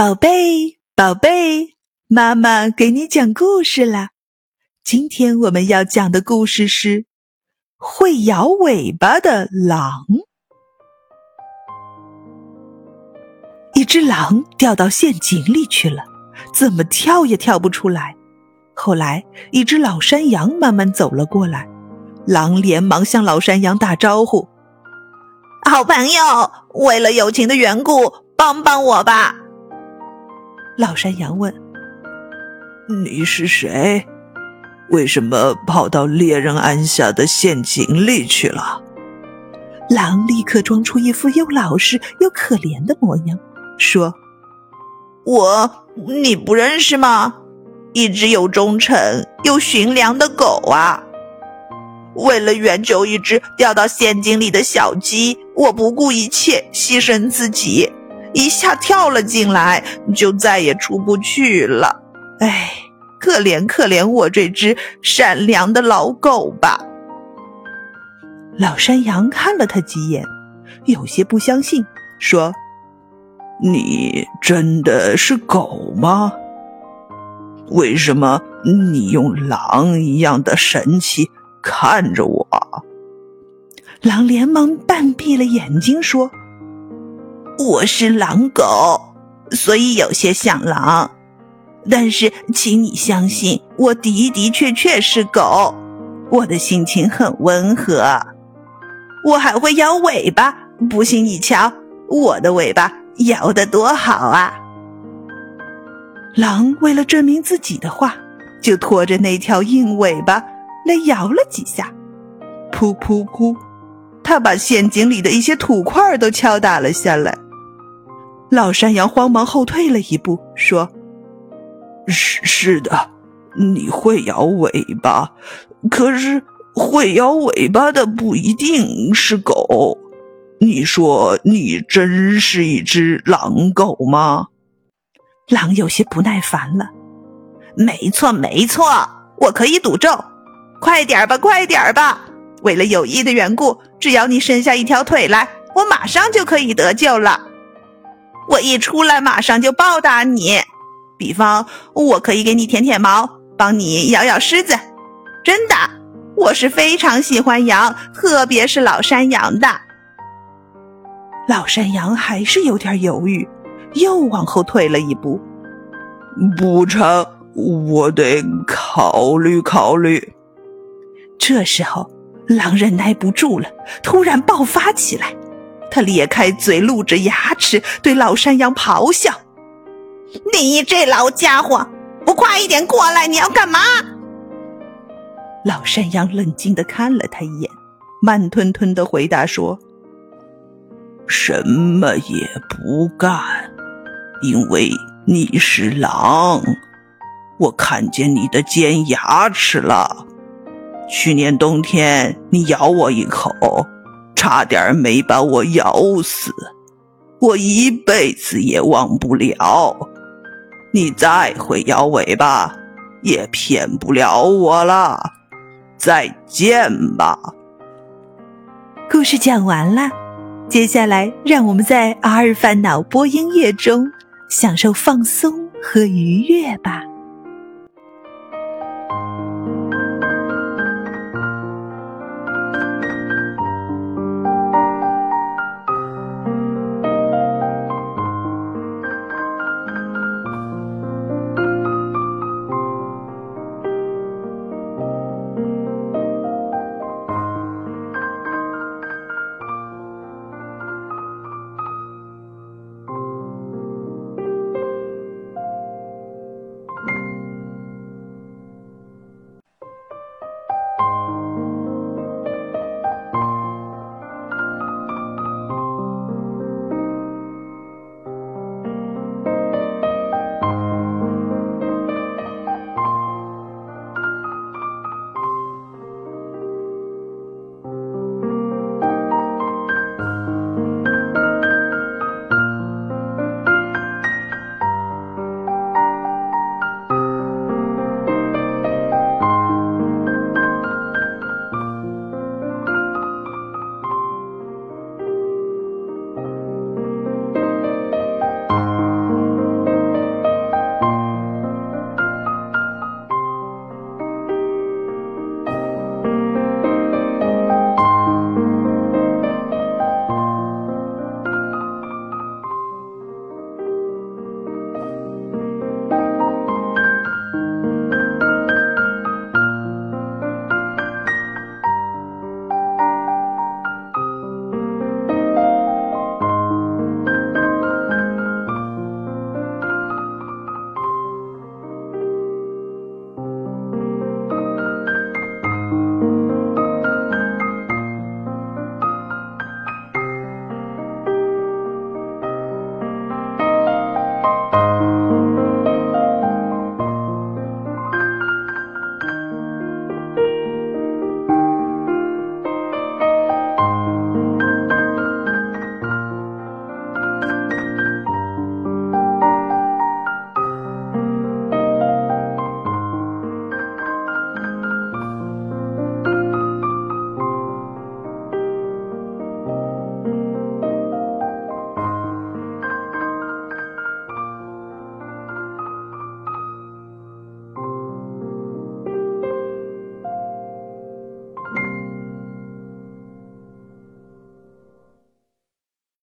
宝贝，宝贝，妈妈给你讲故事啦。今天我们要讲的故事是会摇尾巴的狼。一只狼掉到陷阱里去了，怎么跳也跳不出来。后来，一只老山羊慢慢走了过来，狼连忙向老山羊打招呼：“好朋友，为了友情的缘故，帮帮我吧。”老山羊问：“你是谁？为什么跑到猎人安下的陷阱里去了？”狼立刻装出一副又老实又可怜的模样，说：“我你不认识吗？一只又忠诚又驯良的狗啊！为了援救一只掉到陷阱里的小鸡，我不顾一切，牺牲自己。”一下跳了进来，就再也出不去了。哎，可怜可怜我这只善良的老狗吧！老山羊看了他几眼，有些不相信，说：“你真的是狗吗？为什么你用狼一样的神气看着我？”狼连忙半闭了眼睛，说。我是狼狗，所以有些像狼，但是请你相信，我的的确确是狗。我的心情很温和，我还会摇尾巴。不信你瞧，我的尾巴摇得多好啊！狼为了证明自己的话，就拖着那条硬尾巴来摇了几下，噗噗噗，他把陷阱里的一些土块都敲打了下来。老山羊慌忙后退了一步，说：“是是的，你会摇尾巴，可是会摇尾巴的不一定是狗。你说你真是一只狼狗吗？”狼有些不耐烦了：“没错，没错，我可以赌咒，快点吧，快点吧！为了友谊的缘故，只要你伸下一条腿来，我马上就可以得救了。”我一出来，马上就报答你。比方，我可以给你舔舔毛，帮你咬咬虱子。真的，我是非常喜欢羊，特别是老山羊的。老山羊还是有点犹豫，又往后退了一步。不成，我得考虑考虑。这时候，狼忍耐不住了，突然爆发起来。他咧开嘴，露着牙齿，对老山羊咆哮：“你这老家伙，不快一点过来！你要干嘛？”老山羊冷静的看了他一眼，慢吞吞的回答说：“什么也不干，因为你是狼，我看见你的尖牙齿了。去年冬天，你咬我一口。”差点没把我咬死，我一辈子也忘不了。你再会摇尾巴，也骗不了我了。再见吧。故事讲完了，接下来让我们在阿尔法脑波音乐中享受放松和愉悦吧。